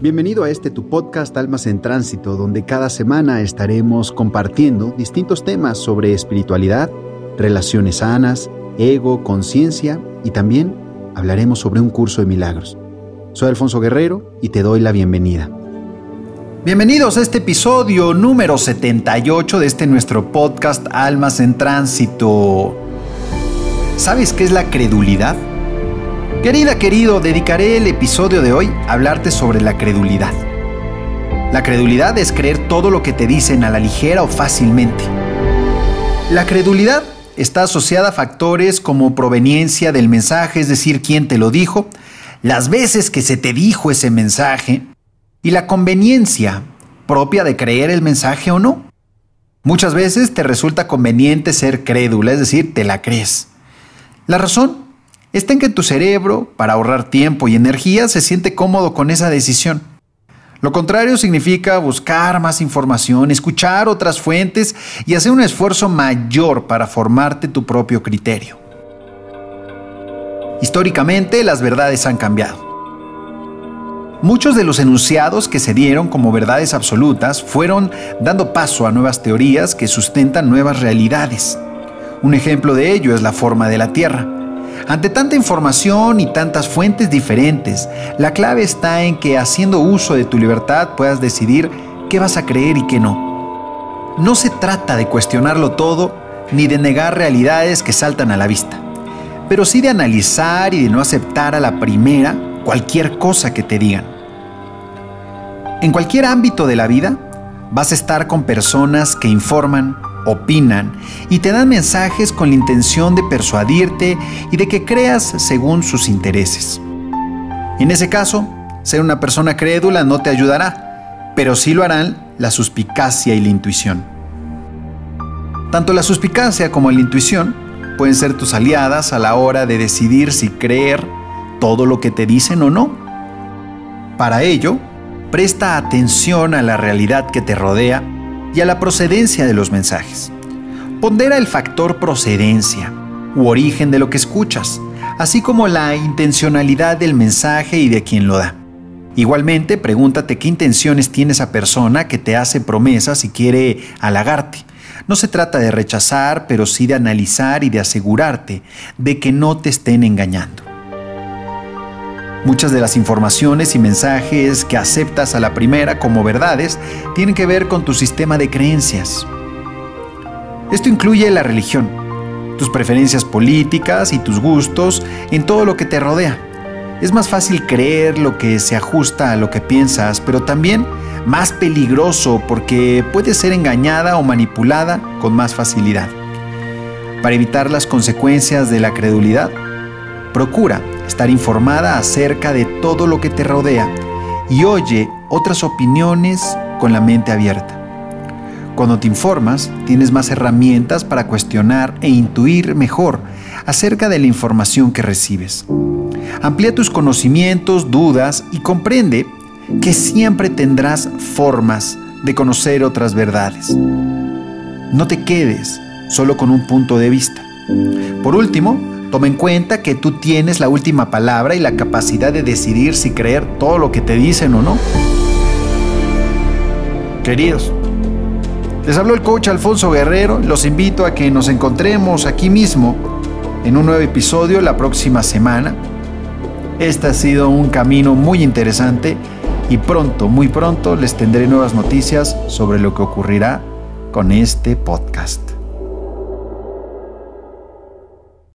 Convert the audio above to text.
Bienvenido a este tu podcast Almas en Tránsito, donde cada semana estaremos compartiendo distintos temas sobre espiritualidad, relaciones sanas, ego, conciencia y también hablaremos sobre un curso de milagros. Soy Alfonso Guerrero y te doy la bienvenida. Bienvenidos a este episodio número 78 de este nuestro podcast Almas en Tránsito. ¿Sabes qué es la credulidad? Querida, querido, dedicaré el episodio de hoy a hablarte sobre la credulidad. La credulidad es creer todo lo que te dicen a la ligera o fácilmente. La credulidad está asociada a factores como proveniencia del mensaje, es decir, quién te lo dijo, las veces que se te dijo ese mensaje y la conveniencia propia de creer el mensaje o no. Muchas veces te resulta conveniente ser crédula, es decir, te la crees. La razón está en que tu cerebro, para ahorrar tiempo y energía, se siente cómodo con esa decisión. Lo contrario significa buscar más información, escuchar otras fuentes y hacer un esfuerzo mayor para formarte tu propio criterio. Históricamente las verdades han cambiado. Muchos de los enunciados que se dieron como verdades absolutas fueron dando paso a nuevas teorías que sustentan nuevas realidades. Un ejemplo de ello es la forma de la Tierra. Ante tanta información y tantas fuentes diferentes, la clave está en que haciendo uso de tu libertad puedas decidir qué vas a creer y qué no. No se trata de cuestionarlo todo ni de negar realidades que saltan a la vista, pero sí de analizar y de no aceptar a la primera cualquier cosa que te digan. En cualquier ámbito de la vida, vas a estar con personas que informan, opinan y te dan mensajes con la intención de persuadirte y de que creas según sus intereses. En ese caso, ser una persona crédula no te ayudará, pero sí lo harán la suspicacia y la intuición. Tanto la suspicacia como la intuición pueden ser tus aliadas a la hora de decidir si creer todo lo que te dicen o no. Para ello, presta atención a la realidad que te rodea y a la procedencia de los mensajes. Pondera el factor procedencia u origen de lo que escuchas, así como la intencionalidad del mensaje y de quien lo da. Igualmente, pregúntate qué intenciones tiene esa persona que te hace promesas y quiere halagarte. No se trata de rechazar, pero sí de analizar y de asegurarte de que no te estén engañando. Muchas de las informaciones y mensajes que aceptas a la primera como verdades tienen que ver con tu sistema de creencias. Esto incluye la religión, tus preferencias políticas y tus gustos en todo lo que te rodea. Es más fácil creer lo que se ajusta a lo que piensas, pero también más peligroso porque puede ser engañada o manipulada con más facilidad. Para evitar las consecuencias de la credulidad, procura estar informada acerca de todo lo que te rodea y oye otras opiniones con la mente abierta. Cuando te informas, tienes más herramientas para cuestionar e intuir mejor acerca de la información que recibes. Amplía tus conocimientos, dudas y comprende que siempre tendrás formas de conocer otras verdades. No te quedes solo con un punto de vista. Por último, Toma en cuenta que tú tienes la última palabra y la capacidad de decidir si creer todo lo que te dicen o no. Queridos, les habló el coach Alfonso Guerrero. Los invito a que nos encontremos aquí mismo en un nuevo episodio la próxima semana. Este ha sido un camino muy interesante y pronto, muy pronto les tendré nuevas noticias sobre lo que ocurrirá con este podcast.